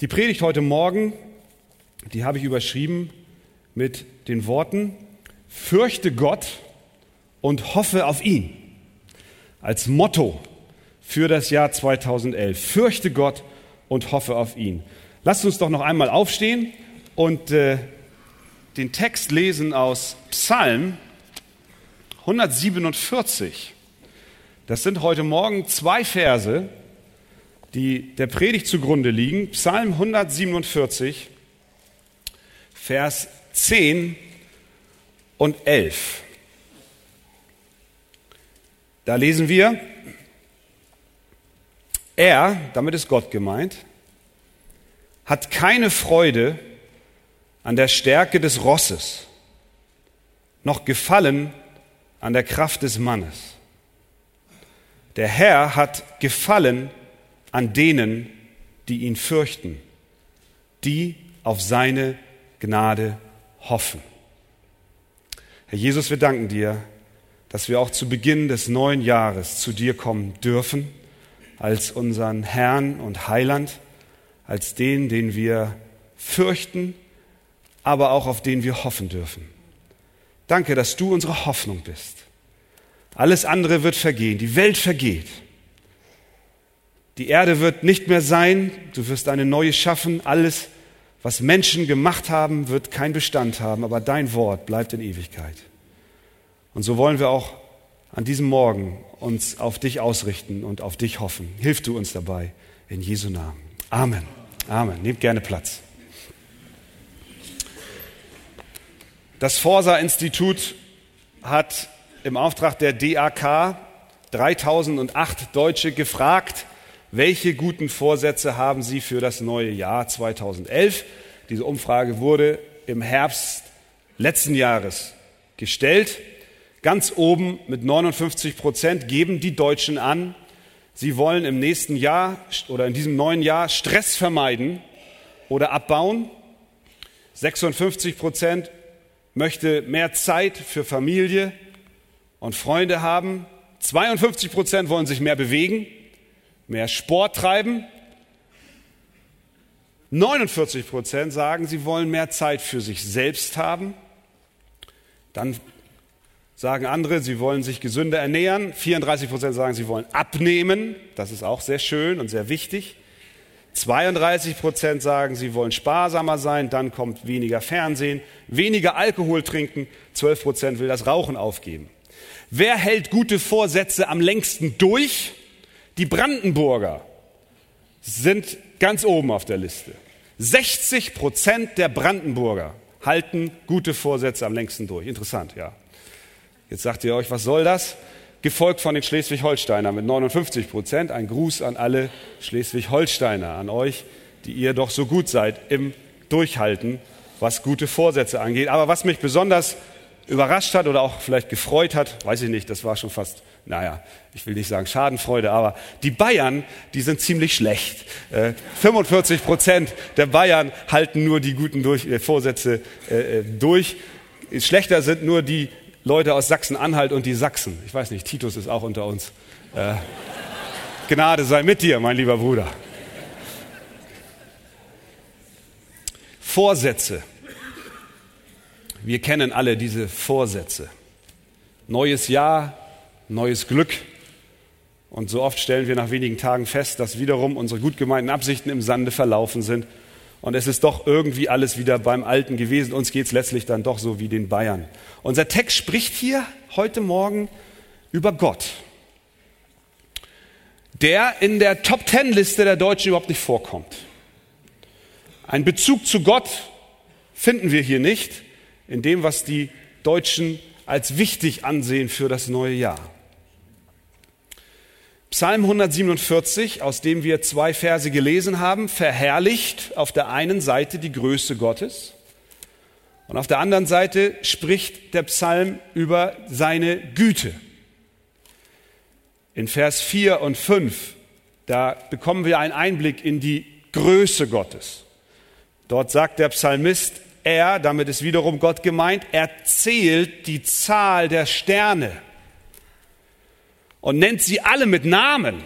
Die Predigt heute Morgen, die habe ich überschrieben mit den Worten, fürchte Gott und hoffe auf ihn. Als Motto für das Jahr 2011. Fürchte Gott und hoffe auf ihn. Lasst uns doch noch einmal aufstehen und äh, den Text lesen aus Psalm 147. Das sind heute Morgen zwei Verse, die der Predigt zugrunde liegen. Psalm 147, Vers 10 und 11. Da lesen wir, er, damit ist Gott gemeint, hat keine Freude an der Stärke des Rosses, noch Gefallen an der Kraft des Mannes. Der Herr hat Gefallen an denen, die ihn fürchten, die auf seine Gnade hoffen. Herr Jesus, wir danken dir, dass wir auch zu Beginn des neuen Jahres zu dir kommen dürfen, als unseren Herrn und Heiland, als den, den wir fürchten, aber auch auf den wir hoffen dürfen. Danke, dass du unsere Hoffnung bist. Alles andere wird vergehen, die Welt vergeht. Die Erde wird nicht mehr sein, du wirst eine neue schaffen, alles, was Menschen gemacht haben, wird keinen Bestand haben, aber dein Wort bleibt in Ewigkeit. Und so wollen wir auch an diesem Morgen uns auf dich ausrichten und auf dich hoffen. Hilf du uns dabei, in Jesu Namen. Amen. Amen. Nehmt gerne Platz. Das Forsa-Institut hat im Auftrag der DAK 3008 Deutsche gefragt, welche guten Vorsätze haben Sie für das neue Jahr 2011? Diese Umfrage wurde im Herbst letzten Jahres gestellt. Ganz oben mit 59 Prozent geben die Deutschen an, sie wollen im nächsten Jahr oder in diesem neuen Jahr Stress vermeiden oder abbauen. 56 Prozent möchte mehr Zeit für Familie und Freunde haben. 52 Prozent wollen sich mehr bewegen mehr Sport treiben. 49 Prozent sagen, sie wollen mehr Zeit für sich selbst haben. Dann sagen andere, sie wollen sich gesünder ernähren. 34 Prozent sagen, sie wollen abnehmen. Das ist auch sehr schön und sehr wichtig. 32 Prozent sagen, sie wollen sparsamer sein. Dann kommt weniger Fernsehen, weniger Alkohol trinken. 12 Prozent will das Rauchen aufgeben. Wer hält gute Vorsätze am längsten durch? Die Brandenburger sind ganz oben auf der Liste. 60 Prozent der Brandenburger halten gute Vorsätze am längsten durch. Interessant, ja. Jetzt sagt ihr euch, was soll das? Gefolgt von den Schleswig-Holsteiner mit 59 Prozent. Ein Gruß an alle Schleswig-Holsteiner, an euch, die ihr doch so gut seid im Durchhalten, was gute Vorsätze angeht. Aber was mich besonders überrascht hat oder auch vielleicht gefreut hat, weiß ich nicht, das war schon fast naja, ich will nicht sagen Schadenfreude, aber die Bayern, die sind ziemlich schlecht. Äh, 45 Prozent der Bayern halten nur die guten durch, äh, Vorsätze äh, äh, durch. Schlechter sind nur die Leute aus Sachsen-Anhalt und die Sachsen. Ich weiß nicht, Titus ist auch unter uns. Äh, Gnade sei mit dir, mein lieber Bruder. Vorsätze. Wir kennen alle diese Vorsätze. Neues Jahr, neues Glück. Und so oft stellen wir nach wenigen Tagen fest, dass wiederum unsere gut gemeinten Absichten im Sande verlaufen sind. Und es ist doch irgendwie alles wieder beim Alten gewesen. Uns geht es letztlich dann doch so wie den Bayern. Unser Text spricht hier heute Morgen über Gott, der in der Top Ten Liste der Deutschen überhaupt nicht vorkommt. Ein Bezug zu Gott finden wir hier nicht in dem, was die Deutschen als wichtig ansehen für das neue Jahr. Psalm 147, aus dem wir zwei Verse gelesen haben, verherrlicht auf der einen Seite die Größe Gottes und auf der anderen Seite spricht der Psalm über seine Güte. In Vers 4 und 5, da bekommen wir einen Einblick in die Größe Gottes. Dort sagt der Psalmist, er, damit ist wiederum Gott gemeint, erzählt die Zahl der Sterne und nennt sie alle mit Namen.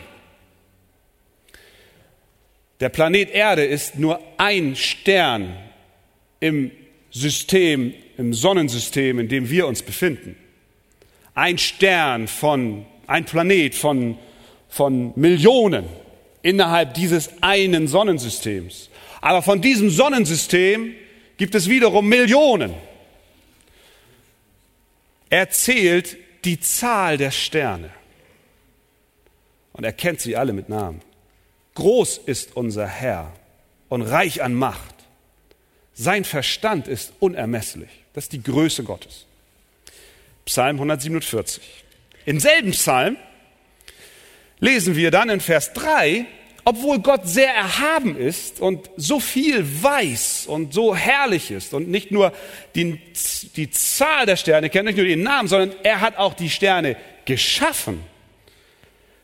Der Planet Erde ist nur ein Stern im System, im Sonnensystem, in dem wir uns befinden. Ein Stern von, ein Planet von, von Millionen innerhalb dieses einen Sonnensystems. Aber von diesem Sonnensystem gibt es wiederum Millionen. Er zählt die Zahl der Sterne. Und er kennt sie alle mit Namen. Groß ist unser Herr und reich an Macht. Sein Verstand ist unermesslich. Das ist die Größe Gottes. Psalm 147. Im selben Psalm lesen wir dann in Vers 3, obwohl Gott sehr erhaben ist und so viel weiß und so herrlich ist und nicht nur die, die Zahl der Sterne kennt, nicht nur den Namen, sondern er hat auch die Sterne geschaffen.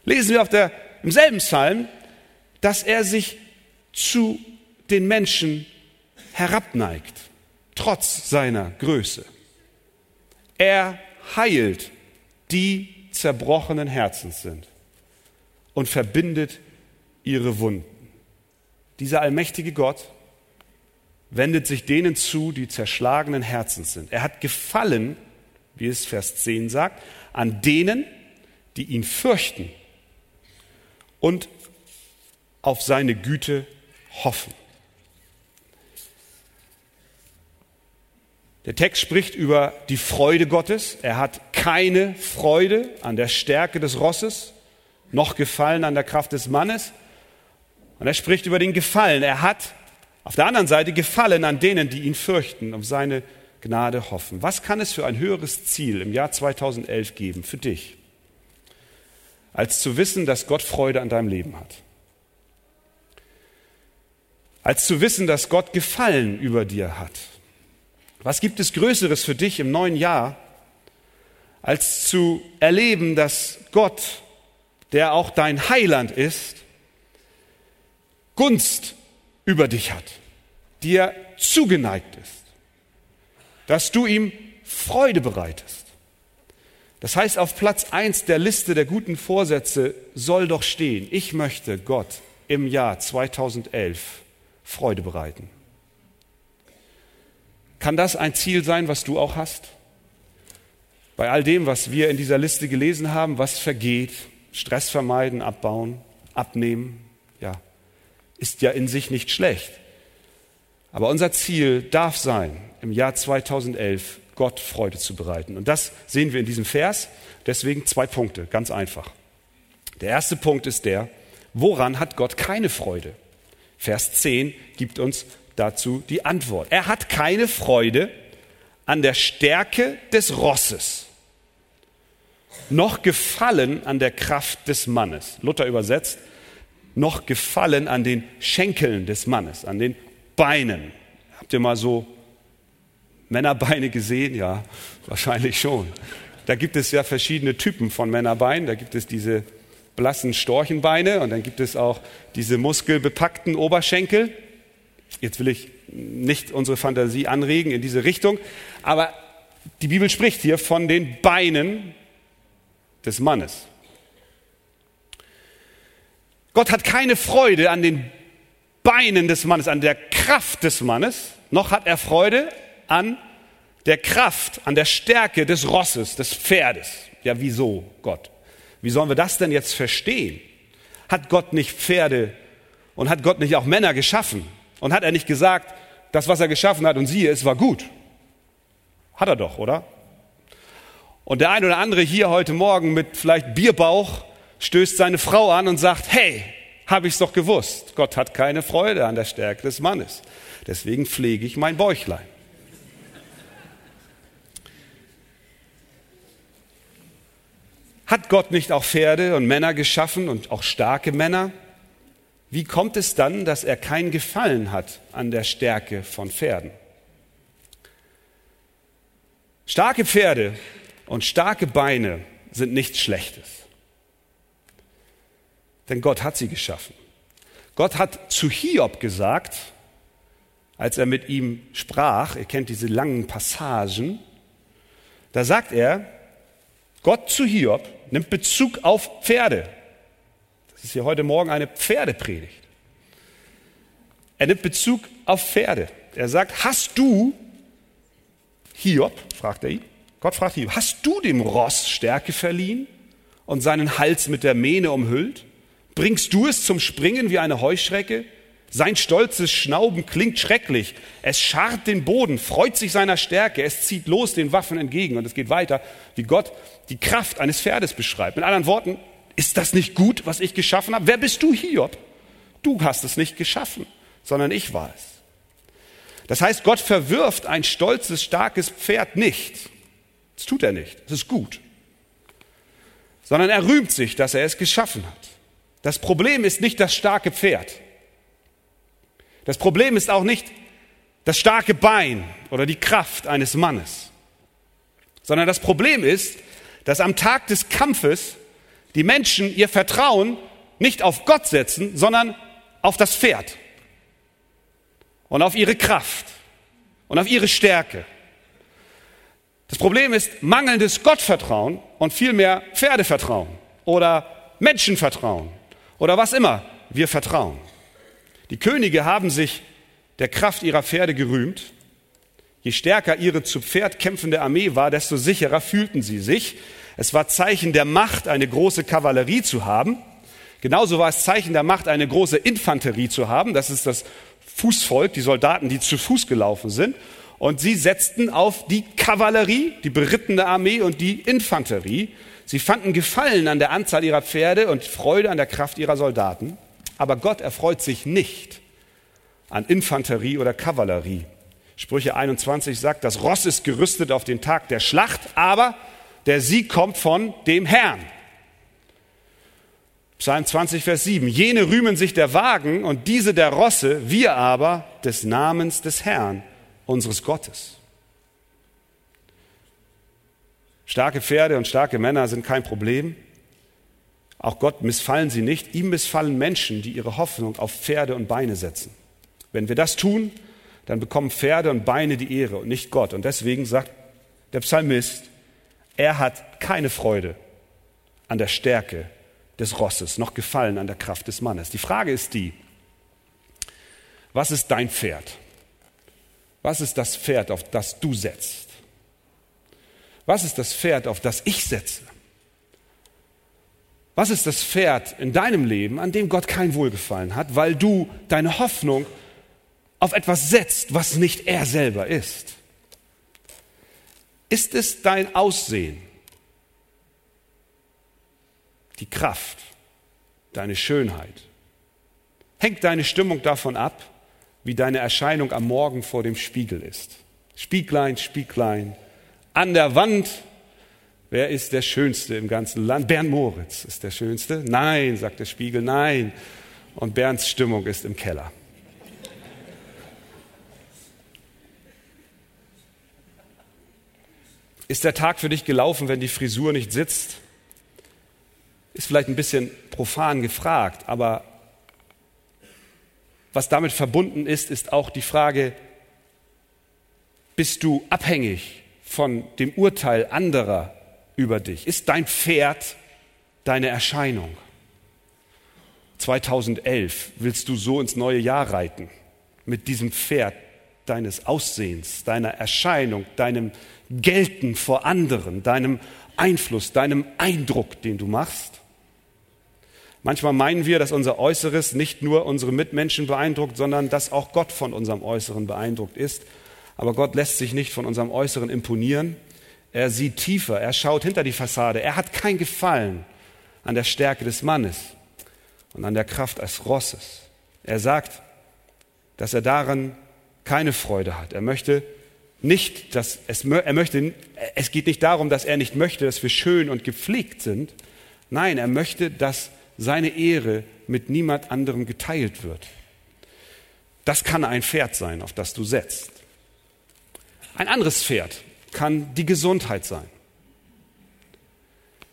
Lesen wir auf der, im selben Psalm, dass er sich zu den Menschen herabneigt, trotz seiner Größe. Er heilt die zerbrochenen Herzens sind und verbindet ihre Wunden. Dieser allmächtige Gott wendet sich denen zu, die zerschlagenen Herzens sind. Er hat gefallen, wie es Vers 10 sagt, an denen, die ihn fürchten und auf seine Güte hoffen. Der Text spricht über die Freude Gottes. Er hat keine Freude an der Stärke des Rosses, noch Gefallen an der Kraft des Mannes. Und er spricht über den Gefallen. Er hat auf der anderen Seite Gefallen an denen, die ihn fürchten, um seine Gnade hoffen. Was kann es für ein höheres Ziel im Jahr 2011 geben für dich, als zu wissen, dass Gott Freude an deinem Leben hat? Als zu wissen, dass Gott Gefallen über dir hat? Was gibt es Größeres für dich im neuen Jahr, als zu erleben, dass Gott, der auch dein Heiland ist, Gunst über dich hat, dir zugeneigt ist, dass du ihm Freude bereitest. Das heißt, auf Platz eins der Liste der guten Vorsätze soll doch stehen, ich möchte Gott im Jahr 2011 Freude bereiten. Kann das ein Ziel sein, was du auch hast? Bei all dem, was wir in dieser Liste gelesen haben, was vergeht, Stress vermeiden, abbauen, abnehmen, ja, ist ja in sich nicht schlecht. Aber unser Ziel darf sein, im Jahr 2011 Gott Freude zu bereiten. Und das sehen wir in diesem Vers. Deswegen zwei Punkte, ganz einfach. Der erste Punkt ist der, woran hat Gott keine Freude? Vers 10 gibt uns dazu die Antwort. Er hat keine Freude an der Stärke des Rosses, noch Gefallen an der Kraft des Mannes. Luther übersetzt, noch Gefallen an den Schenkeln des Mannes, an den Beinen. Habt ihr mal so Männerbeine gesehen? Ja, wahrscheinlich schon. Da gibt es ja verschiedene Typen von Männerbeinen. Da gibt es diese blassen Storchenbeine und dann gibt es auch diese muskelbepackten Oberschenkel. Jetzt will ich nicht unsere Fantasie anregen in diese Richtung, aber die Bibel spricht hier von den Beinen des Mannes. Gott hat keine Freude an den Beinen des Mannes, an der Kraft des Mannes, noch hat er Freude an der Kraft, an der Stärke des Rosses, des Pferdes. Ja, wieso Gott? Wie sollen wir das denn jetzt verstehen? Hat Gott nicht Pferde und hat Gott nicht auch Männer geschaffen? Und hat er nicht gesagt, das, was er geschaffen hat, und siehe, es war gut? Hat er doch, oder? Und der ein oder andere hier heute Morgen mit vielleicht Bierbauch stößt seine Frau an und sagt, hey, habe ich's doch gewusst. Gott hat keine Freude an der Stärke des Mannes. Deswegen pflege ich mein Bäuchlein. Hat Gott nicht auch Pferde und Männer geschaffen und auch starke Männer? Wie kommt es dann, dass er kein Gefallen hat an der Stärke von Pferden? Starke Pferde und starke Beine sind nichts Schlechtes. Denn Gott hat sie geschaffen. Gott hat zu Hiob gesagt, als er mit ihm sprach, ihr kennt diese langen Passagen, da sagt er, Gott zu Hiob nimmt Bezug auf Pferde. Das ist hier heute Morgen eine Pferdepredigt. Er nimmt Bezug auf Pferde. Er sagt, hast du, Hiob, fragt er ihn, Gott fragt Hiob, hast du dem Ross Stärke verliehen und seinen Hals mit der Mähne umhüllt? Bringst du es zum Springen wie eine Heuschrecke? Sein stolzes Schnauben klingt schrecklich. Es scharrt den Boden, freut sich seiner Stärke. Es zieht los den Waffen entgegen. Und es geht weiter, wie Gott die Kraft eines Pferdes beschreibt. Mit anderen Worten, ist das nicht gut, was ich geschaffen habe? Wer bist du, Hiob? Du hast es nicht geschaffen, sondern ich war es. Das heißt, Gott verwirft ein stolzes, starkes Pferd nicht. Das tut er nicht. Das ist gut. Sondern er rühmt sich, dass er es geschaffen hat. Das Problem ist nicht das starke Pferd. Das Problem ist auch nicht das starke Bein oder die Kraft eines Mannes, sondern das Problem ist, dass am Tag des Kampfes die Menschen ihr Vertrauen nicht auf Gott setzen, sondern auf das Pferd und auf ihre Kraft und auf ihre Stärke. Das Problem ist mangelndes Gottvertrauen und vielmehr Pferdevertrauen oder Menschenvertrauen oder was immer wir vertrauen. Die Könige haben sich der Kraft ihrer Pferde gerühmt. Je stärker ihre zu Pferd kämpfende Armee war, desto sicherer fühlten sie sich. Es war Zeichen der Macht, eine große Kavallerie zu haben. Genauso war es Zeichen der Macht, eine große Infanterie zu haben. Das ist das Fußvolk, die Soldaten, die zu Fuß gelaufen sind. Und sie setzten auf die Kavallerie, die berittene Armee und die Infanterie. Sie fanden Gefallen an der Anzahl ihrer Pferde und Freude an der Kraft ihrer Soldaten. Aber Gott erfreut sich nicht an Infanterie oder Kavallerie. Sprüche 21 sagt, das Ross ist gerüstet auf den Tag der Schlacht, aber der Sieg kommt von dem Herrn. Psalm 20, Vers 7. Jene rühmen sich der Wagen und diese der Rosse, wir aber des Namens des Herrn, unseres Gottes. Starke Pferde und starke Männer sind kein Problem. Auch Gott missfallen sie nicht, ihm missfallen Menschen, die ihre Hoffnung auf Pferde und Beine setzen. Wenn wir das tun, dann bekommen Pferde und Beine die Ehre und nicht Gott. Und deswegen sagt der Psalmist, er hat keine Freude an der Stärke des Rosses, noch Gefallen an der Kraft des Mannes. Die Frage ist die, was ist dein Pferd? Was ist das Pferd, auf das du setzt? Was ist das Pferd, auf das ich setze? Was ist das Pferd in deinem Leben, an dem Gott kein Wohlgefallen hat, weil du deine Hoffnung auf etwas setzt, was nicht er selber ist? Ist es dein Aussehen, die Kraft, deine Schönheit? Hängt deine Stimmung davon ab, wie deine Erscheinung am Morgen vor dem Spiegel ist? Spieglein, Spieglein, an der Wand Wer ist der Schönste im ganzen Land? Bernd Moritz ist der Schönste. Nein, sagt der Spiegel, nein. Und Bernds Stimmung ist im Keller. Ist der Tag für dich gelaufen, wenn die Frisur nicht sitzt? Ist vielleicht ein bisschen profan gefragt, aber was damit verbunden ist, ist auch die Frage, bist du abhängig von dem Urteil anderer über dich? Ist dein Pferd deine Erscheinung? 2011 willst du so ins neue Jahr reiten mit diesem Pferd deines Aussehens, deiner Erscheinung, deinem Gelten vor anderen, deinem Einfluss, deinem Eindruck, den du machst? Manchmal meinen wir, dass unser Äußeres nicht nur unsere Mitmenschen beeindruckt, sondern dass auch Gott von unserem Äußeren beeindruckt ist. Aber Gott lässt sich nicht von unserem Äußeren imponieren. Er sieht tiefer, er schaut hinter die Fassade. Er hat kein Gefallen an der Stärke des Mannes und an der Kraft des Rosses. Er sagt, dass er daran keine Freude hat. Er möchte nicht, dass es, er möchte, es geht nicht darum, dass er nicht möchte, dass wir schön und gepflegt sind. Nein, er möchte, dass seine Ehre mit niemand anderem geteilt wird. Das kann ein Pferd sein, auf das du setzt. Ein anderes Pferd, kann die Gesundheit sein.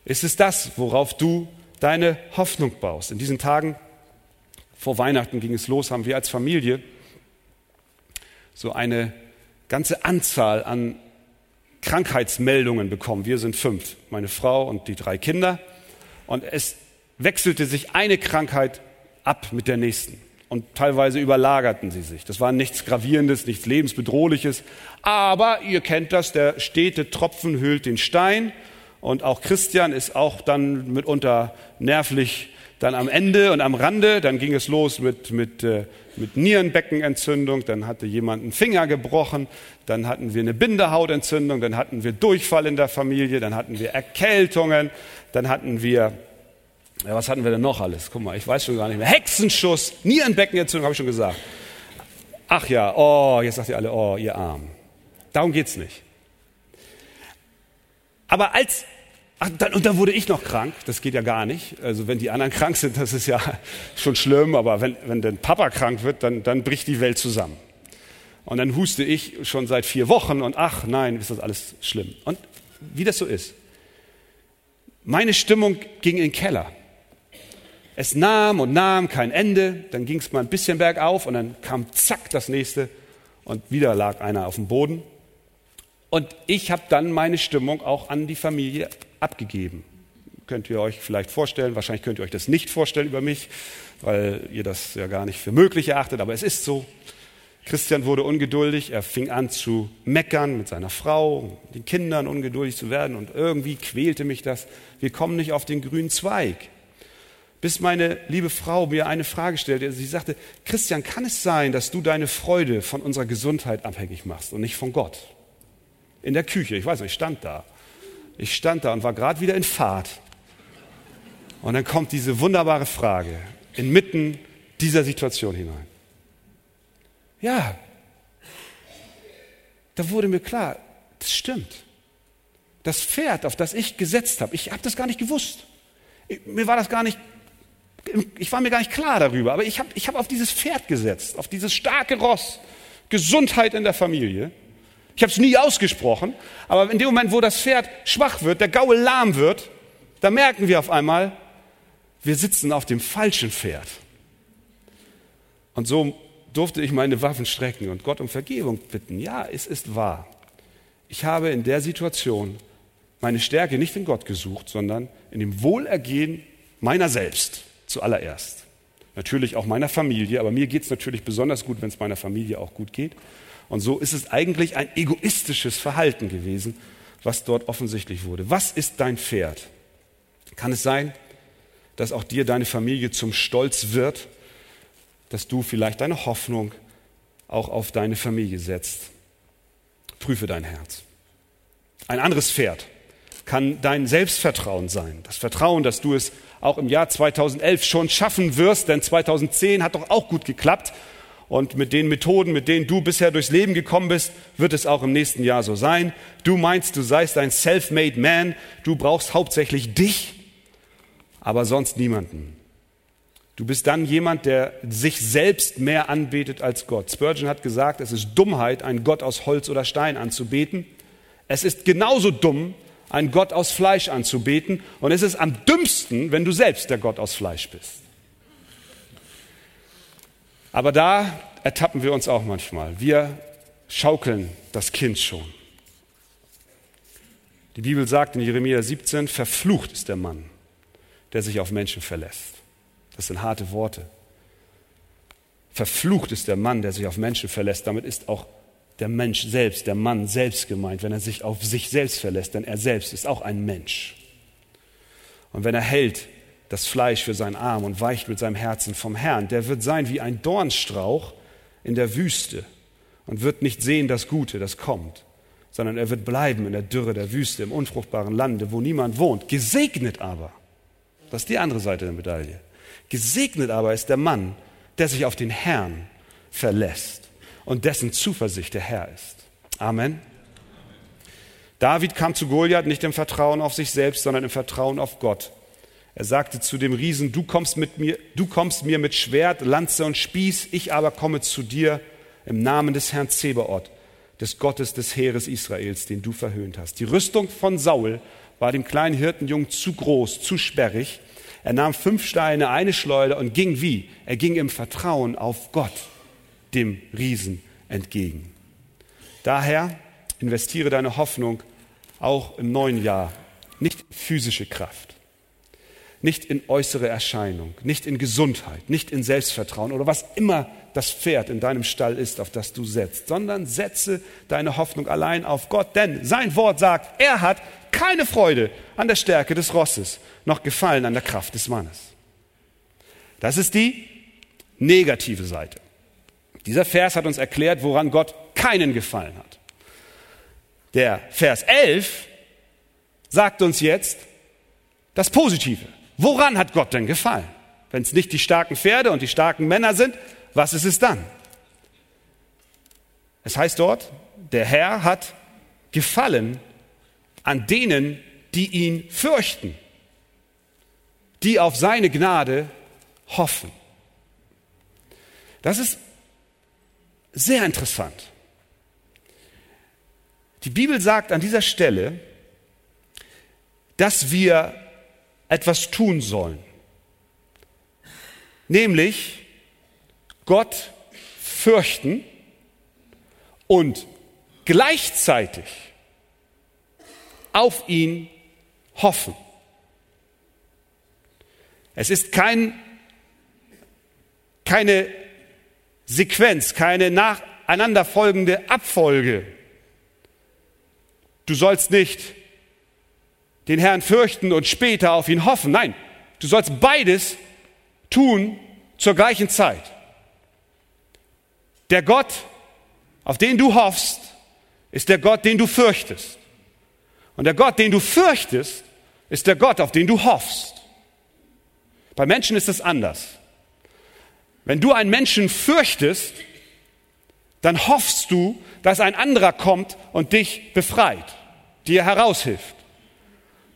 Ist es das, worauf du deine Hoffnung baust? In diesen Tagen vor Weihnachten ging es los, haben wir als Familie so eine ganze Anzahl an Krankheitsmeldungen bekommen. Wir sind fünf, meine Frau und die drei Kinder. Und es wechselte sich eine Krankheit ab mit der nächsten. Und teilweise überlagerten sie sich. Das war nichts Gravierendes, nichts Lebensbedrohliches. Aber ihr kennt das, der stete Tropfen hüllt den Stein. Und auch Christian ist auch dann mitunter nervlich dann am Ende und am Rande. Dann ging es los mit, mit, äh, mit Nierenbeckenentzündung. Dann hatte jemand einen Finger gebrochen. Dann hatten wir eine Bindehautentzündung. Dann hatten wir Durchfall in der Familie. Dann hatten wir Erkältungen. Dann hatten wir ja, was hatten wir denn noch alles? Guck mal, ich weiß schon gar nicht mehr. Hexenschuss, Nierenbeckenentzündung, habe ich schon gesagt. Ach ja, oh, jetzt sagt ihr alle, oh, ihr Arm. Darum geht's nicht. Aber als, ach, dann, und dann wurde ich noch krank, das geht ja gar nicht. Also wenn die anderen krank sind, das ist ja schon schlimm, aber wenn, wenn der Papa krank wird, dann, dann bricht die Welt zusammen. Und dann huste ich schon seit vier Wochen und ach nein, ist das alles schlimm. Und wie das so ist. Meine Stimmung ging in den Keller. Es nahm und nahm kein Ende, dann ging es mal ein bisschen bergauf und dann kam zack das nächste und wieder lag einer auf dem Boden. Und ich habe dann meine Stimmung auch an die Familie abgegeben. Könnt ihr euch vielleicht vorstellen, wahrscheinlich könnt ihr euch das nicht vorstellen über mich, weil ihr das ja gar nicht für möglich erachtet, aber es ist so. Christian wurde ungeduldig, er fing an zu meckern mit seiner Frau, den Kindern ungeduldig zu werden und irgendwie quälte mich das. Wir kommen nicht auf den grünen Zweig bis meine liebe Frau mir eine Frage stellte. Sie sagte, Christian, kann es sein, dass du deine Freude von unserer Gesundheit abhängig machst und nicht von Gott? In der Küche, ich weiß nicht, ich stand da. Ich stand da und war gerade wieder in Fahrt. Und dann kommt diese wunderbare Frage inmitten dieser Situation hinein. Ja, da wurde mir klar, das stimmt. Das Pferd, auf das ich gesetzt habe, ich habe das gar nicht gewusst. Mir war das gar nicht ich war mir gar nicht klar darüber, aber ich habe ich hab auf dieses Pferd gesetzt, auf dieses starke Ross, Gesundheit in der Familie. Ich habe es nie ausgesprochen, aber in dem Moment, wo das Pferd schwach wird, der Gaul lahm wird, da merken wir auf einmal, wir sitzen auf dem falschen Pferd. Und so durfte ich meine Waffen strecken und Gott um Vergebung bitten. Ja, es ist wahr. Ich habe in der Situation meine Stärke nicht in Gott gesucht, sondern in dem Wohlergehen meiner selbst zuallererst. Natürlich auch meiner Familie, aber mir geht es natürlich besonders gut, wenn es meiner Familie auch gut geht. Und so ist es eigentlich ein egoistisches Verhalten gewesen, was dort offensichtlich wurde. Was ist dein Pferd? Kann es sein, dass auch dir deine Familie zum Stolz wird, dass du vielleicht deine Hoffnung auch auf deine Familie setzt? Prüfe dein Herz. Ein anderes Pferd kann dein Selbstvertrauen sein. Das Vertrauen, dass du es auch im Jahr 2011 schon schaffen wirst, denn 2010 hat doch auch gut geklappt. Und mit den Methoden, mit denen du bisher durchs Leben gekommen bist, wird es auch im nächsten Jahr so sein. Du meinst, du seist ein self-made man, du brauchst hauptsächlich dich, aber sonst niemanden. Du bist dann jemand, der sich selbst mehr anbetet als Gott. Spurgeon hat gesagt, es ist Dummheit, einen Gott aus Holz oder Stein anzubeten. Es ist genauso dumm, einen Gott aus Fleisch anzubeten. Und es ist am dümmsten, wenn du selbst der Gott aus Fleisch bist. Aber da ertappen wir uns auch manchmal. Wir schaukeln das Kind schon. Die Bibel sagt in Jeremia 17, verflucht ist der Mann, der sich auf Menschen verlässt. Das sind harte Worte. Verflucht ist der Mann, der sich auf Menschen verlässt. Damit ist auch der Mensch selbst, der Mann selbst gemeint, wenn er sich auf sich selbst verlässt, denn er selbst ist auch ein Mensch. Und wenn er hält das Fleisch für seinen Arm und weicht mit seinem Herzen vom Herrn, der wird sein wie ein Dornstrauch in der Wüste und wird nicht sehen das Gute, das kommt, sondern er wird bleiben in der Dürre der Wüste, im unfruchtbaren Lande, wo niemand wohnt. Gesegnet aber, das ist die andere Seite der Medaille, gesegnet aber ist der Mann, der sich auf den Herrn verlässt und dessen Zuversicht der Herr ist. Amen. David kam zu Goliath nicht im Vertrauen auf sich selbst, sondern im Vertrauen auf Gott. Er sagte zu dem Riesen, du kommst, mit mir, du kommst mir mit Schwert, Lanze und Spieß, ich aber komme zu dir im Namen des Herrn Zebaoth, des Gottes des Heeres Israels, den du verhöhnt hast. Die Rüstung von Saul war dem kleinen Hirtenjungen zu groß, zu sperrig. Er nahm fünf Steine, eine Schleuder und ging wie? Er ging im Vertrauen auf Gott dem Riesen entgegen. Daher investiere deine Hoffnung auch im neuen Jahr nicht in physische Kraft, nicht in äußere Erscheinung, nicht in Gesundheit, nicht in Selbstvertrauen oder was immer das Pferd in deinem Stall ist, auf das du setzt, sondern setze deine Hoffnung allein auf Gott, denn sein Wort sagt, er hat keine Freude an der Stärke des Rosses, noch Gefallen an der Kraft des Mannes. Das ist die negative Seite. Dieser Vers hat uns erklärt, woran Gott keinen Gefallen hat. Der Vers 11 sagt uns jetzt das Positive. Woran hat Gott denn gefallen? Wenn es nicht die starken Pferde und die starken Männer sind, was ist es dann? Es heißt dort, der Herr hat gefallen an denen, die ihn fürchten, die auf seine Gnade hoffen. Das ist sehr interessant. Die Bibel sagt an dieser Stelle, dass wir etwas tun sollen. Nämlich Gott fürchten und gleichzeitig auf ihn hoffen. Es ist kein, keine Sequenz, keine nacheinander folgende Abfolge. Du sollst nicht den Herrn fürchten und später auf ihn hoffen. Nein, du sollst beides tun zur gleichen Zeit. Der Gott, auf den du hoffst, ist der Gott, den du fürchtest. Und der Gott, den du fürchtest, ist der Gott, auf den du hoffst. Bei Menschen ist es anders. Wenn du einen Menschen fürchtest, dann hoffst du, dass ein anderer kommt und dich befreit, dir heraushilft.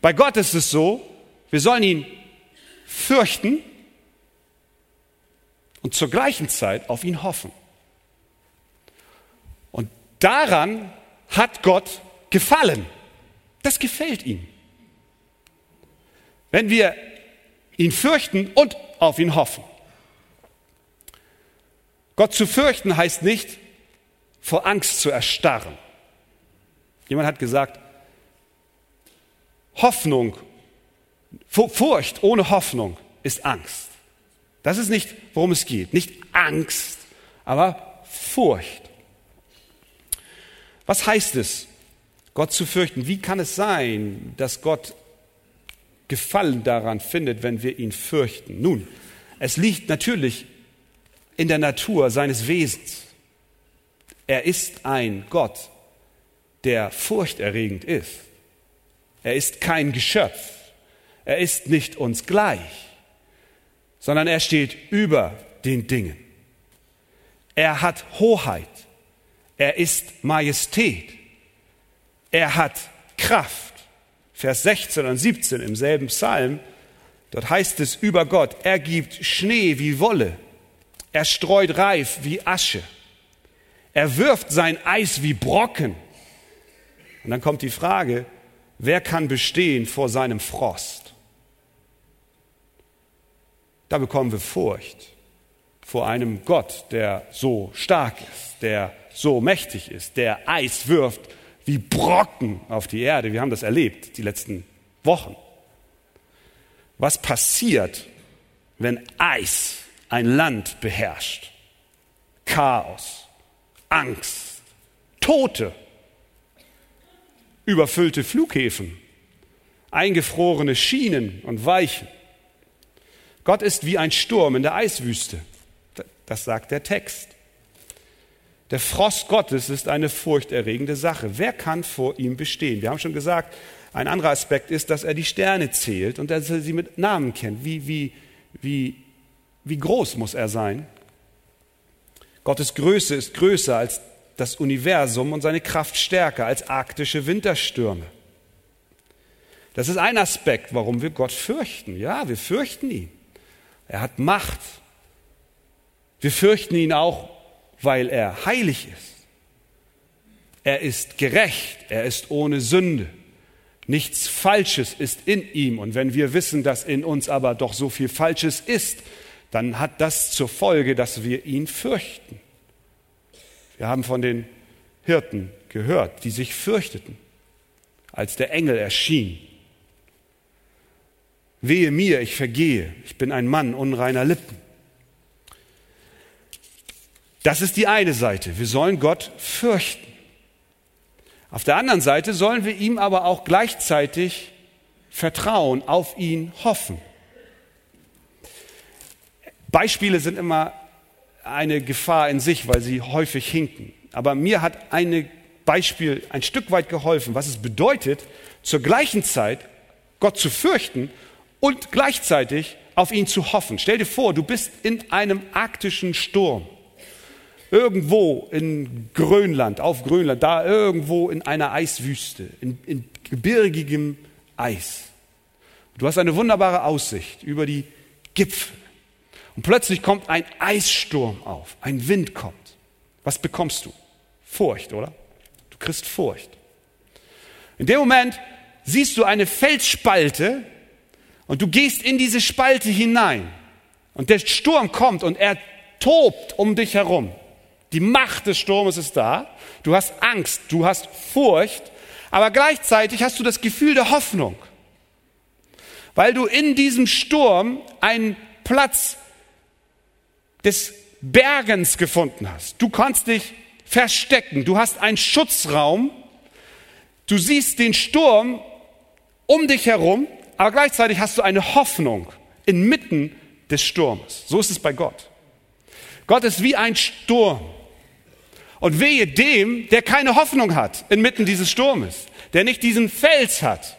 Bei Gott ist es so, wir sollen ihn fürchten und zur gleichen Zeit auf ihn hoffen. Und daran hat Gott gefallen. Das gefällt ihm. Wenn wir ihn fürchten und auf ihn hoffen. Gott zu fürchten heißt nicht, vor Angst zu erstarren. Jemand hat gesagt, Hoffnung, Furcht ohne Hoffnung ist Angst. Das ist nicht, worum es geht. Nicht Angst, aber Furcht. Was heißt es, Gott zu fürchten? Wie kann es sein, dass Gott Gefallen daran findet, wenn wir ihn fürchten? Nun, es liegt natürlich in der Natur seines Wesens. Er ist ein Gott, der furchterregend ist. Er ist kein Geschöpf. Er ist nicht uns gleich, sondern er steht über den Dingen. Er hat Hoheit. Er ist Majestät. Er hat Kraft. Vers 16 und 17 im selben Psalm, dort heißt es über Gott, er gibt Schnee wie Wolle, er streut Reif wie Asche, er wirft sein Eis wie Brocken. Und dann kommt die Frage, Wer kann bestehen vor seinem Frost? Da bekommen wir Furcht vor einem Gott, der so stark ist, der so mächtig ist, der Eis wirft wie Brocken auf die Erde. Wir haben das erlebt die letzten Wochen. Was passiert, wenn Eis ein Land beherrscht? Chaos, Angst, Tote überfüllte Flughäfen, eingefrorene Schienen und Weichen. Gott ist wie ein Sturm in der Eiswüste. Das sagt der Text. Der Frost Gottes ist eine furchterregende Sache. Wer kann vor ihm bestehen? Wir haben schon gesagt, ein anderer Aspekt ist, dass er die Sterne zählt und dass er sie mit Namen kennt. Wie, wie, wie, wie groß muss er sein? Gottes Größe ist größer als das Universum und seine Kraft stärker als arktische Winterstürme. Das ist ein Aspekt, warum wir Gott fürchten. Ja, wir fürchten ihn. Er hat Macht. Wir fürchten ihn auch, weil er heilig ist. Er ist gerecht, er ist ohne Sünde. Nichts Falsches ist in ihm. Und wenn wir wissen, dass in uns aber doch so viel Falsches ist, dann hat das zur Folge, dass wir ihn fürchten. Wir haben von den Hirten gehört, die sich fürchteten, als der Engel erschien. Wehe mir, ich vergehe, ich bin ein Mann unreiner Lippen. Das ist die eine Seite. Wir sollen Gott fürchten. Auf der anderen Seite sollen wir ihm aber auch gleichzeitig vertrauen, auf ihn hoffen. Beispiele sind immer eine Gefahr in sich, weil sie häufig hinken. Aber mir hat ein Beispiel ein Stück weit geholfen, was es bedeutet, zur gleichen Zeit Gott zu fürchten und gleichzeitig auf ihn zu hoffen. Stell dir vor, du bist in einem arktischen Sturm. Irgendwo in Grönland, auf Grönland, da irgendwo in einer Eiswüste, in, in gebirgigem Eis. Du hast eine wunderbare Aussicht über die Gipfel. Und plötzlich kommt ein Eissturm auf, ein Wind kommt. Was bekommst du? Furcht, oder? Du kriegst Furcht. In dem Moment siehst du eine Felsspalte und du gehst in diese Spalte hinein. Und der Sturm kommt und er tobt um dich herum. Die Macht des Sturmes ist da. Du hast Angst, du hast Furcht, aber gleichzeitig hast du das Gefühl der Hoffnung. Weil du in diesem Sturm einen Platz des Bergens gefunden hast. Du kannst dich verstecken. Du hast einen Schutzraum. Du siehst den Sturm um dich herum, aber gleichzeitig hast du eine Hoffnung inmitten des Sturms. So ist es bei Gott. Gott ist wie ein Sturm. Und wehe dem, der keine Hoffnung hat inmitten dieses Sturmes, der nicht diesen Fels hat,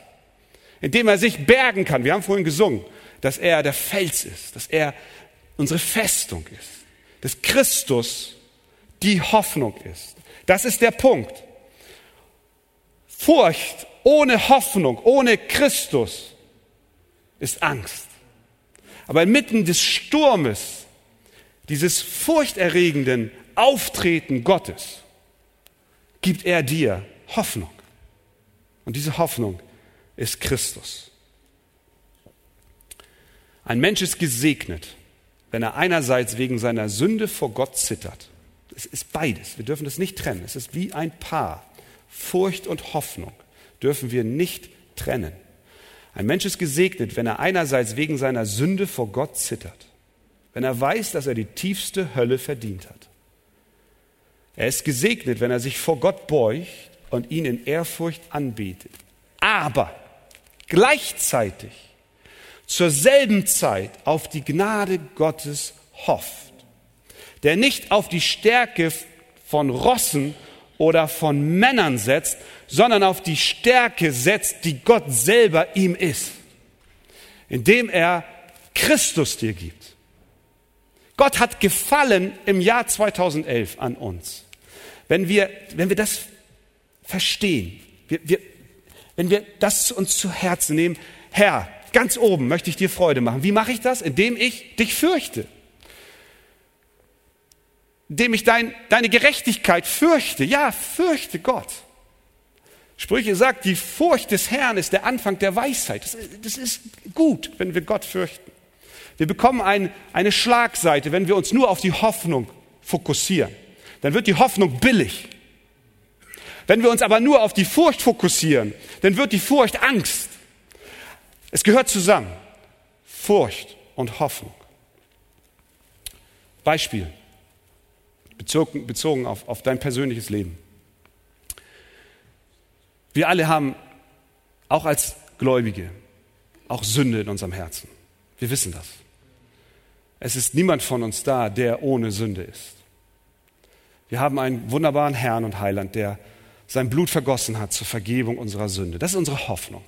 in dem er sich bergen kann. Wir haben vorhin gesungen, dass er der Fels ist, dass er unsere Festung ist, dass Christus die Hoffnung ist. Das ist der Punkt. Furcht ohne Hoffnung, ohne Christus ist Angst. Aber inmitten des Sturmes, dieses furchterregenden Auftreten Gottes gibt er dir Hoffnung. Und diese Hoffnung ist Christus. Ein Mensch ist gesegnet, wenn er einerseits wegen seiner Sünde vor Gott zittert. Es ist beides. Wir dürfen das nicht trennen. Es ist wie ein Paar. Furcht und Hoffnung dürfen wir nicht trennen. Ein Mensch ist gesegnet, wenn er einerseits wegen seiner Sünde vor Gott zittert, wenn er weiß, dass er die tiefste Hölle verdient hat. Er ist gesegnet, wenn er sich vor Gott beugt und ihn in Ehrfurcht anbetet. Aber gleichzeitig zur selben Zeit auf die Gnade Gottes hofft, der nicht auf die Stärke von Rossen oder von Männern setzt, sondern auf die Stärke setzt, die Gott selber ihm ist, indem er Christus dir gibt. Gott hat gefallen im Jahr 2011 an uns. Wenn wir, wenn wir das verstehen, wir, wir, wenn wir das uns zu Herzen nehmen, Herr, ganz oben möchte ich dir Freude machen. Wie mache ich das? Indem ich dich fürchte. Indem ich dein, deine Gerechtigkeit fürchte. Ja, fürchte Gott. Sprüche sagt, die Furcht des Herrn ist der Anfang der Weisheit. Das, das ist gut, wenn wir Gott fürchten. Wir bekommen ein, eine Schlagseite, wenn wir uns nur auf die Hoffnung fokussieren dann wird die Hoffnung billig. Wenn wir uns aber nur auf die Furcht fokussieren, dann wird die Furcht Angst. Es gehört zusammen. Furcht und Hoffnung. Beispiel, bezogen, bezogen auf, auf dein persönliches Leben. Wir alle haben, auch als Gläubige, auch Sünde in unserem Herzen. Wir wissen das. Es ist niemand von uns da, der ohne Sünde ist. Wir haben einen wunderbaren Herrn und Heiland, der sein Blut vergossen hat zur Vergebung unserer Sünde. Das ist unsere Hoffnung.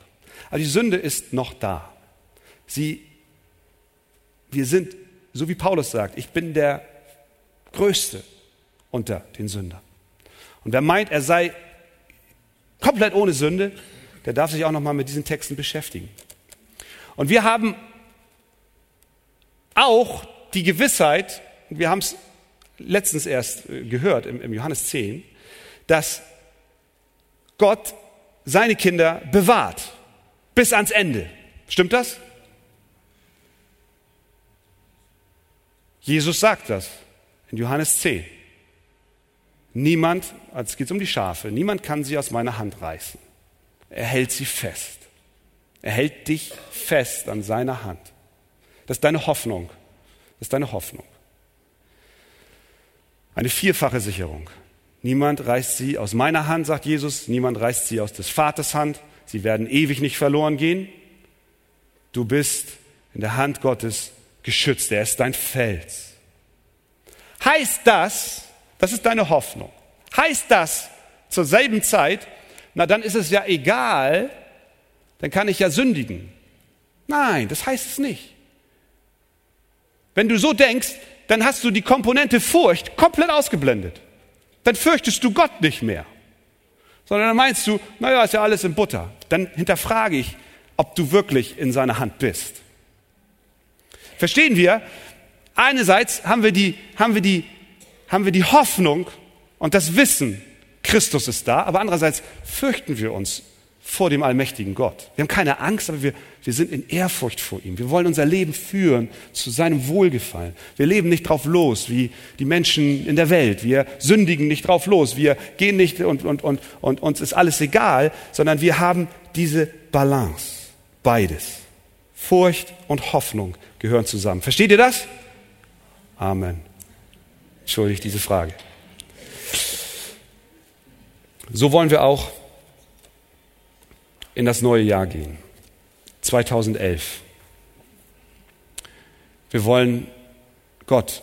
Aber die Sünde ist noch da. Sie, wir sind, so wie Paulus sagt, ich bin der Größte unter den Sündern. Und wer meint, er sei komplett ohne Sünde, der darf sich auch noch mal mit diesen Texten beschäftigen. Und wir haben auch die Gewissheit, wir haben es letztens erst äh, gehört im, im Johannes 10, dass Gott seine Kinder bewahrt bis ans Ende. Stimmt das? Jesus sagt das in Johannes 10. Niemand, als geht um die Schafe, niemand kann sie aus meiner Hand reißen. Er hält sie fest. Er hält dich fest an seiner Hand. Das ist deine Hoffnung. Das ist deine Hoffnung. Eine vierfache Sicherung. Niemand reißt sie aus meiner Hand, sagt Jesus. Niemand reißt sie aus des Vaters Hand. Sie werden ewig nicht verloren gehen. Du bist in der Hand Gottes geschützt. Er ist dein Fels. Heißt das, das ist deine Hoffnung. Heißt das zur selben Zeit, na dann ist es ja egal, dann kann ich ja sündigen. Nein, das heißt es nicht. Wenn du so denkst, dann hast du die Komponente Furcht komplett ausgeblendet. Dann fürchtest du Gott nicht mehr. Sondern dann meinst du, naja, ist ja alles in Butter. Dann hinterfrage ich, ob du wirklich in seiner Hand bist. Verstehen wir? Einerseits haben wir die, haben wir die, haben wir die Hoffnung und das Wissen, Christus ist da, aber andererseits fürchten wir uns vor dem allmächtigen Gott. Wir haben keine Angst, aber wir, wir sind in Ehrfurcht vor ihm. Wir wollen unser Leben führen zu seinem Wohlgefallen. Wir leben nicht drauf los, wie die Menschen in der Welt. Wir sündigen nicht drauf los. Wir gehen nicht und, und, und, und uns ist alles egal, sondern wir haben diese Balance. Beides. Furcht und Hoffnung gehören zusammen. Versteht ihr das? Amen. Entschuldigt diese Frage. So wollen wir auch in das neue Jahr gehen. 2011. Wir wollen Gott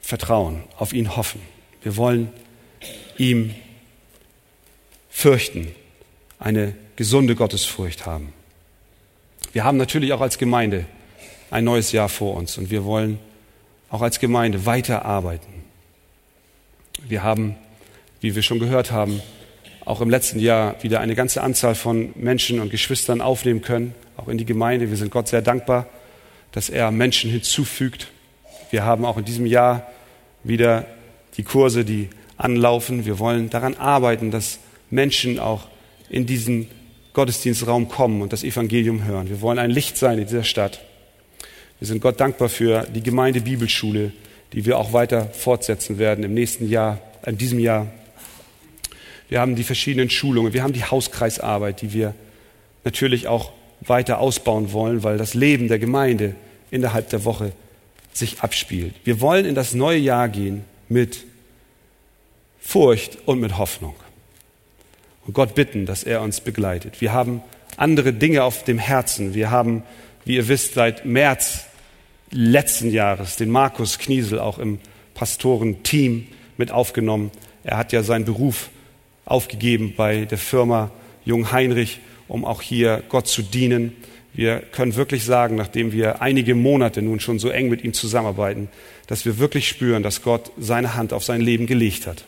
vertrauen, auf ihn hoffen. Wir wollen ihm fürchten, eine gesunde Gottesfurcht haben. Wir haben natürlich auch als Gemeinde ein neues Jahr vor uns und wir wollen auch als Gemeinde weiterarbeiten. Wir haben, wie wir schon gehört haben, auch im letzten Jahr wieder eine ganze Anzahl von Menschen und Geschwistern aufnehmen können, auch in die Gemeinde. Wir sind Gott sehr dankbar, dass er Menschen hinzufügt. Wir haben auch in diesem Jahr wieder die Kurse, die anlaufen. Wir wollen daran arbeiten, dass Menschen auch in diesen Gottesdienstraum kommen und das Evangelium hören. Wir wollen ein Licht sein in dieser Stadt. Wir sind Gott dankbar für die Gemeinde Bibelschule, die wir auch weiter fortsetzen werden im nächsten Jahr, in diesem Jahr wir haben die verschiedenen Schulungen, wir haben die Hauskreisarbeit, die wir natürlich auch weiter ausbauen wollen, weil das Leben der Gemeinde innerhalb der Woche sich abspielt. Wir wollen in das neue Jahr gehen mit Furcht und mit Hoffnung. Und Gott bitten, dass er uns begleitet. Wir haben andere Dinge auf dem Herzen. Wir haben, wie ihr wisst, seit März letzten Jahres den Markus Kniesel auch im Pastorenteam mit aufgenommen. Er hat ja seinen Beruf aufgegeben bei der Firma Jung Heinrich, um auch hier Gott zu dienen. Wir können wirklich sagen, nachdem wir einige Monate nun schon so eng mit ihm zusammenarbeiten, dass wir wirklich spüren, dass Gott seine Hand auf sein Leben gelegt hat.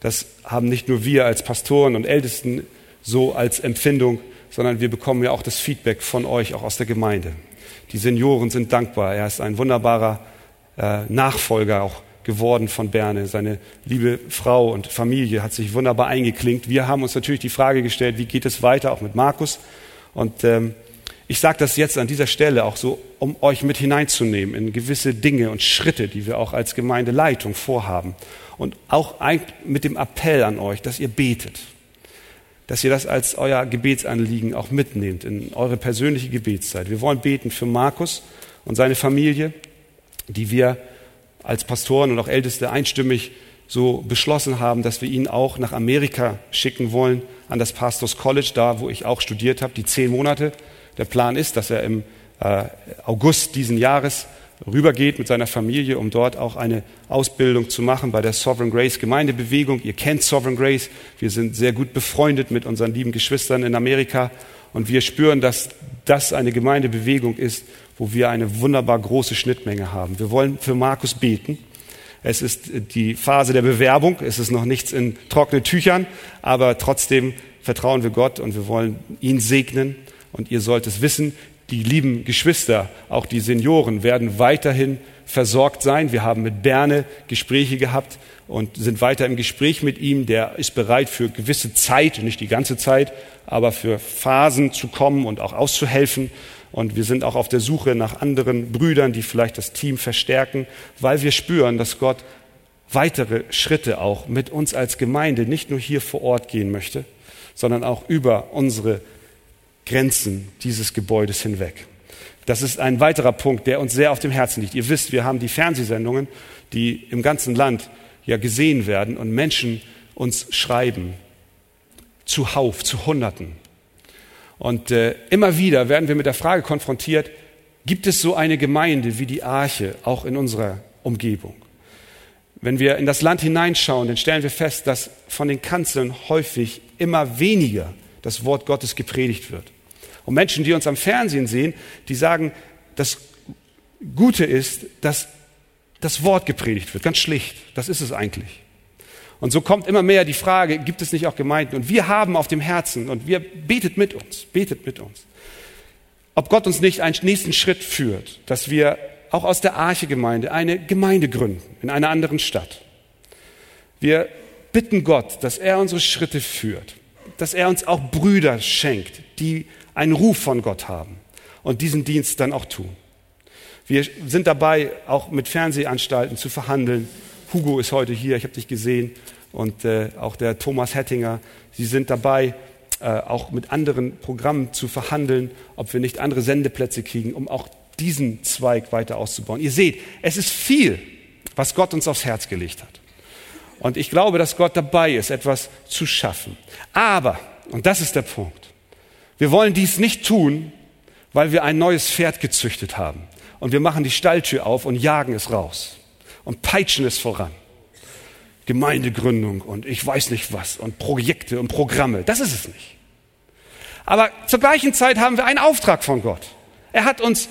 Das haben nicht nur wir als Pastoren und Ältesten so als Empfindung, sondern wir bekommen ja auch das Feedback von euch, auch aus der Gemeinde. Die Senioren sind dankbar. Er ist ein wunderbarer äh, Nachfolger auch geworden von Berne. Seine liebe Frau und Familie hat sich wunderbar eingeklinkt. Wir haben uns natürlich die Frage gestellt, wie geht es weiter, auch mit Markus. Und ähm, ich sage das jetzt an dieser Stelle auch so, um euch mit hineinzunehmen in gewisse Dinge und Schritte, die wir auch als Gemeindeleitung vorhaben. Und auch mit dem Appell an euch, dass ihr betet. Dass ihr das als euer Gebetsanliegen auch mitnehmt in eure persönliche Gebetszeit. Wir wollen beten für Markus und seine Familie, die wir als Pastoren und auch Älteste einstimmig so beschlossen haben, dass wir ihn auch nach Amerika schicken wollen, an das Pastors College, da wo ich auch studiert habe, die zehn Monate. Der Plan ist, dass er im äh, August diesen Jahres rübergeht mit seiner Familie, um dort auch eine Ausbildung zu machen bei der Sovereign Grace Gemeindebewegung. Ihr kennt Sovereign Grace. Wir sind sehr gut befreundet mit unseren lieben Geschwistern in Amerika und wir spüren, dass das eine Gemeindebewegung ist, wo wir eine wunderbar große Schnittmenge haben. Wir wollen für Markus beten. Es ist die Phase der Bewerbung, es ist noch nichts in trockenen Tüchern, aber trotzdem vertrauen wir Gott und wir wollen ihn segnen. Und ihr sollt es wissen, die lieben Geschwister, auch die Senioren, werden weiterhin versorgt sein. Wir haben mit Berne Gespräche gehabt und sind weiter im Gespräch mit ihm. Der ist bereit für gewisse Zeit, nicht die ganze Zeit, aber für Phasen zu kommen und auch auszuhelfen. Und wir sind auch auf der Suche nach anderen Brüdern, die vielleicht das Team verstärken, weil wir spüren, dass Gott weitere Schritte auch mit uns als Gemeinde nicht nur hier vor Ort gehen möchte, sondern auch über unsere Grenzen dieses Gebäudes hinweg. Das ist ein weiterer Punkt, der uns sehr auf dem Herzen liegt. Ihr wisst, wir haben die Fernsehsendungen, die im ganzen Land ja gesehen werden und Menschen uns schreiben. Zuhauf, zu Hunderten. Und äh, immer wieder werden wir mit der Frage konfrontiert, gibt es so eine Gemeinde wie die Arche auch in unserer Umgebung? Wenn wir in das Land hineinschauen, dann stellen wir fest, dass von den Kanzeln häufig immer weniger das Wort Gottes gepredigt wird. Und Menschen, die uns am Fernsehen sehen, die sagen, das Gute ist, dass das Wort gepredigt wird. Ganz schlicht. Das ist es eigentlich. Und so kommt immer mehr die Frage, gibt es nicht auch Gemeinden? Und wir haben auf dem Herzen, und wir betet mit uns, betet mit uns, ob Gott uns nicht einen nächsten Schritt führt, dass wir auch aus der Arche-Gemeinde eine Gemeinde gründen in einer anderen Stadt. Wir bitten Gott, dass er unsere Schritte führt, dass er uns auch Brüder schenkt, die einen Ruf von Gott haben und diesen Dienst dann auch tun. Wir sind dabei, auch mit Fernsehanstalten zu verhandeln. Hugo ist heute hier, ich habe dich gesehen, und äh, auch der Thomas Hettinger. Sie sind dabei, äh, auch mit anderen Programmen zu verhandeln, ob wir nicht andere Sendeplätze kriegen, um auch diesen Zweig weiter auszubauen. Ihr seht, es ist viel, was Gott uns aufs Herz gelegt hat. Und ich glaube, dass Gott dabei ist, etwas zu schaffen. Aber, und das ist der Punkt, wir wollen dies nicht tun, weil wir ein neues Pferd gezüchtet haben und wir machen die Stalltür auf und jagen es raus und peitschen es voran. Gemeindegründung und ich weiß nicht was und Projekte und Programme, das ist es nicht. Aber zur gleichen Zeit haben wir einen Auftrag von Gott. Er hat uns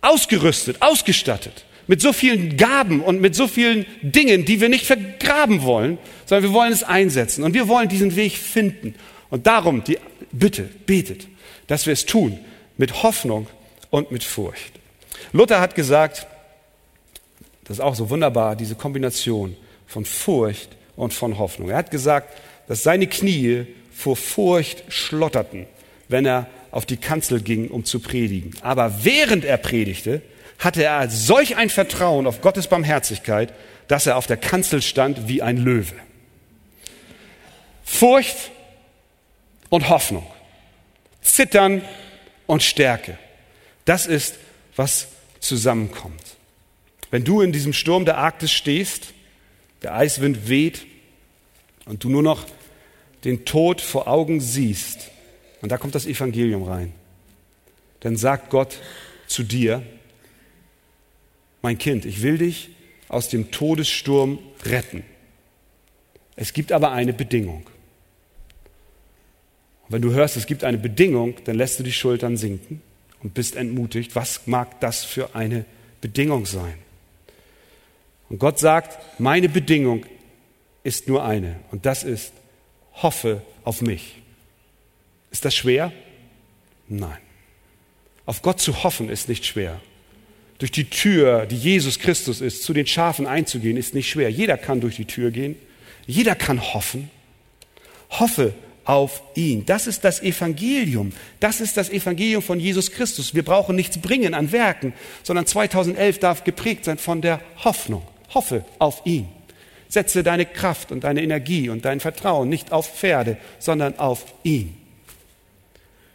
ausgerüstet, ausgestattet mit so vielen Gaben und mit so vielen Dingen, die wir nicht vergraben wollen, sondern wir wollen es einsetzen und wir wollen diesen Weg finden. Und darum die Bitte, betet, dass wir es tun mit Hoffnung und mit Furcht. Luther hat gesagt, das ist auch so wunderbar, diese Kombination von Furcht und von Hoffnung. Er hat gesagt, dass seine Knie vor Furcht schlotterten, wenn er auf die Kanzel ging, um zu predigen. Aber während er predigte, hatte er solch ein Vertrauen auf Gottes Barmherzigkeit, dass er auf der Kanzel stand wie ein Löwe. Furcht und Hoffnung, Zittern und Stärke. Das ist, was zusammenkommt. Wenn du in diesem Sturm der Arktis stehst, der Eiswind weht und du nur noch den Tod vor Augen siehst, und da kommt das Evangelium rein, dann sagt Gott zu dir, mein Kind, ich will dich aus dem Todessturm retten. Es gibt aber eine Bedingung. Und wenn du hörst, es gibt eine Bedingung, dann lässt du die Schultern sinken und bist entmutigt, was mag das für eine Bedingung sein? Und Gott sagt, meine Bedingung ist nur eine und das ist, hoffe auf mich. Ist das schwer? Nein. Auf Gott zu hoffen ist nicht schwer. Durch die Tür, die Jesus Christus ist, zu den Schafen einzugehen, ist nicht schwer. Jeder kann durch die Tür gehen. Jeder kann hoffen. Hoffe auf ihn. Das ist das Evangelium. Das ist das Evangelium von Jesus Christus. Wir brauchen nichts bringen an Werken, sondern 2011 darf geprägt sein von der Hoffnung. Hoffe auf ihn. Setze deine Kraft und deine Energie und dein Vertrauen nicht auf Pferde, sondern auf ihn.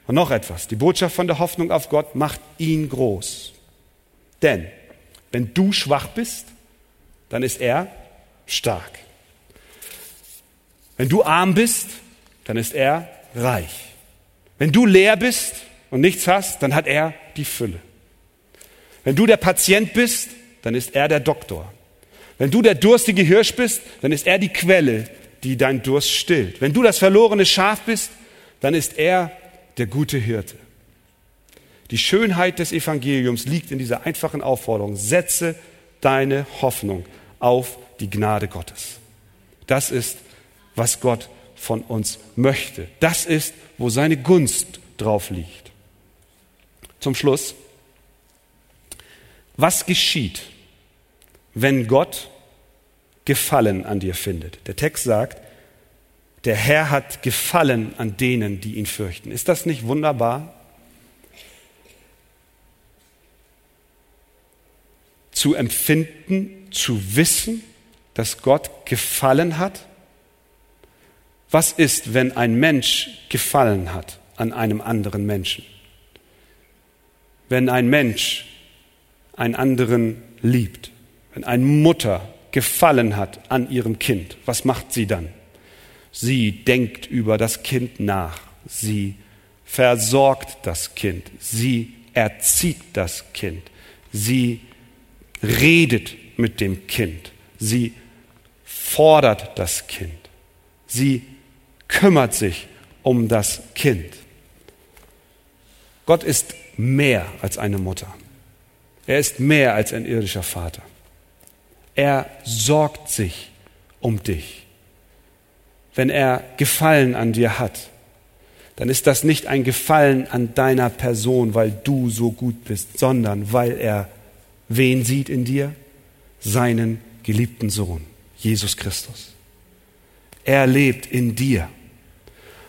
Und noch etwas. Die Botschaft von der Hoffnung auf Gott macht ihn groß. Denn wenn du schwach bist, dann ist er stark. Wenn du arm bist, dann ist er reich. Wenn du leer bist und nichts hast, dann hat er die Fülle. Wenn du der Patient bist, dann ist er der Doktor. Wenn du der durstige Hirsch bist, dann ist er die Quelle, die dein Durst stillt. Wenn du das verlorene Schaf bist, dann ist er der gute Hirte. Die Schönheit des Evangeliums liegt in dieser einfachen Aufforderung. Setze deine Hoffnung auf die Gnade Gottes. Das ist, was Gott von uns möchte. Das ist, wo seine Gunst drauf liegt. Zum Schluss, was geschieht, wenn Gott Gefallen an dir findet? Der Text sagt, der Herr hat Gefallen an denen, die ihn fürchten. Ist das nicht wunderbar? Zu empfinden, zu wissen, dass Gott Gefallen hat? Was ist, wenn ein Mensch gefallen hat an einem anderen Menschen. Wenn ein Mensch einen anderen liebt, wenn eine Mutter Gefallen hat an ihrem Kind, was macht sie dann? Sie denkt über das Kind nach. Sie versorgt das Kind. Sie erzieht das Kind. Sie redet mit dem Kind. Sie fordert das Kind. Sie kümmert sich um das Kind. Gott ist mehr als eine Mutter. Er ist mehr als ein irdischer Vater. Er sorgt sich um dich. Wenn er Gefallen an dir hat, dann ist das nicht ein Gefallen an deiner Person, weil du so gut bist, sondern weil er wen sieht in dir? Seinen geliebten Sohn, Jesus Christus. Er lebt in dir.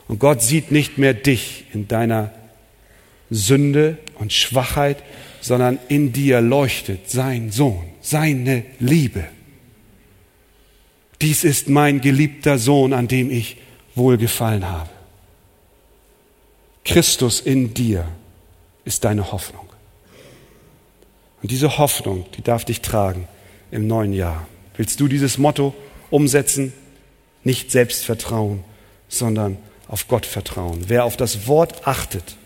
Und Gott sieht nicht mehr dich in deiner Sünde und Schwachheit, sondern in dir leuchtet sein Sohn, seine Liebe. Dies ist mein geliebter Sohn, an dem ich wohlgefallen habe. Christus in dir ist deine Hoffnung. Und diese Hoffnung, die darf dich tragen im neuen Jahr. Willst du dieses Motto umsetzen? Nicht selbst vertrauen, sondern auf Gott vertrauen. Wer auf das Wort achtet,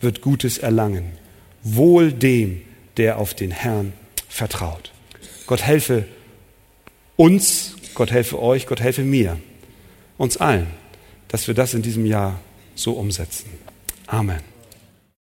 wird Gutes erlangen. Wohl dem, der auf den Herrn vertraut. Gott helfe uns, Gott helfe euch, Gott helfe mir, uns allen, dass wir das in diesem Jahr so umsetzen. Amen.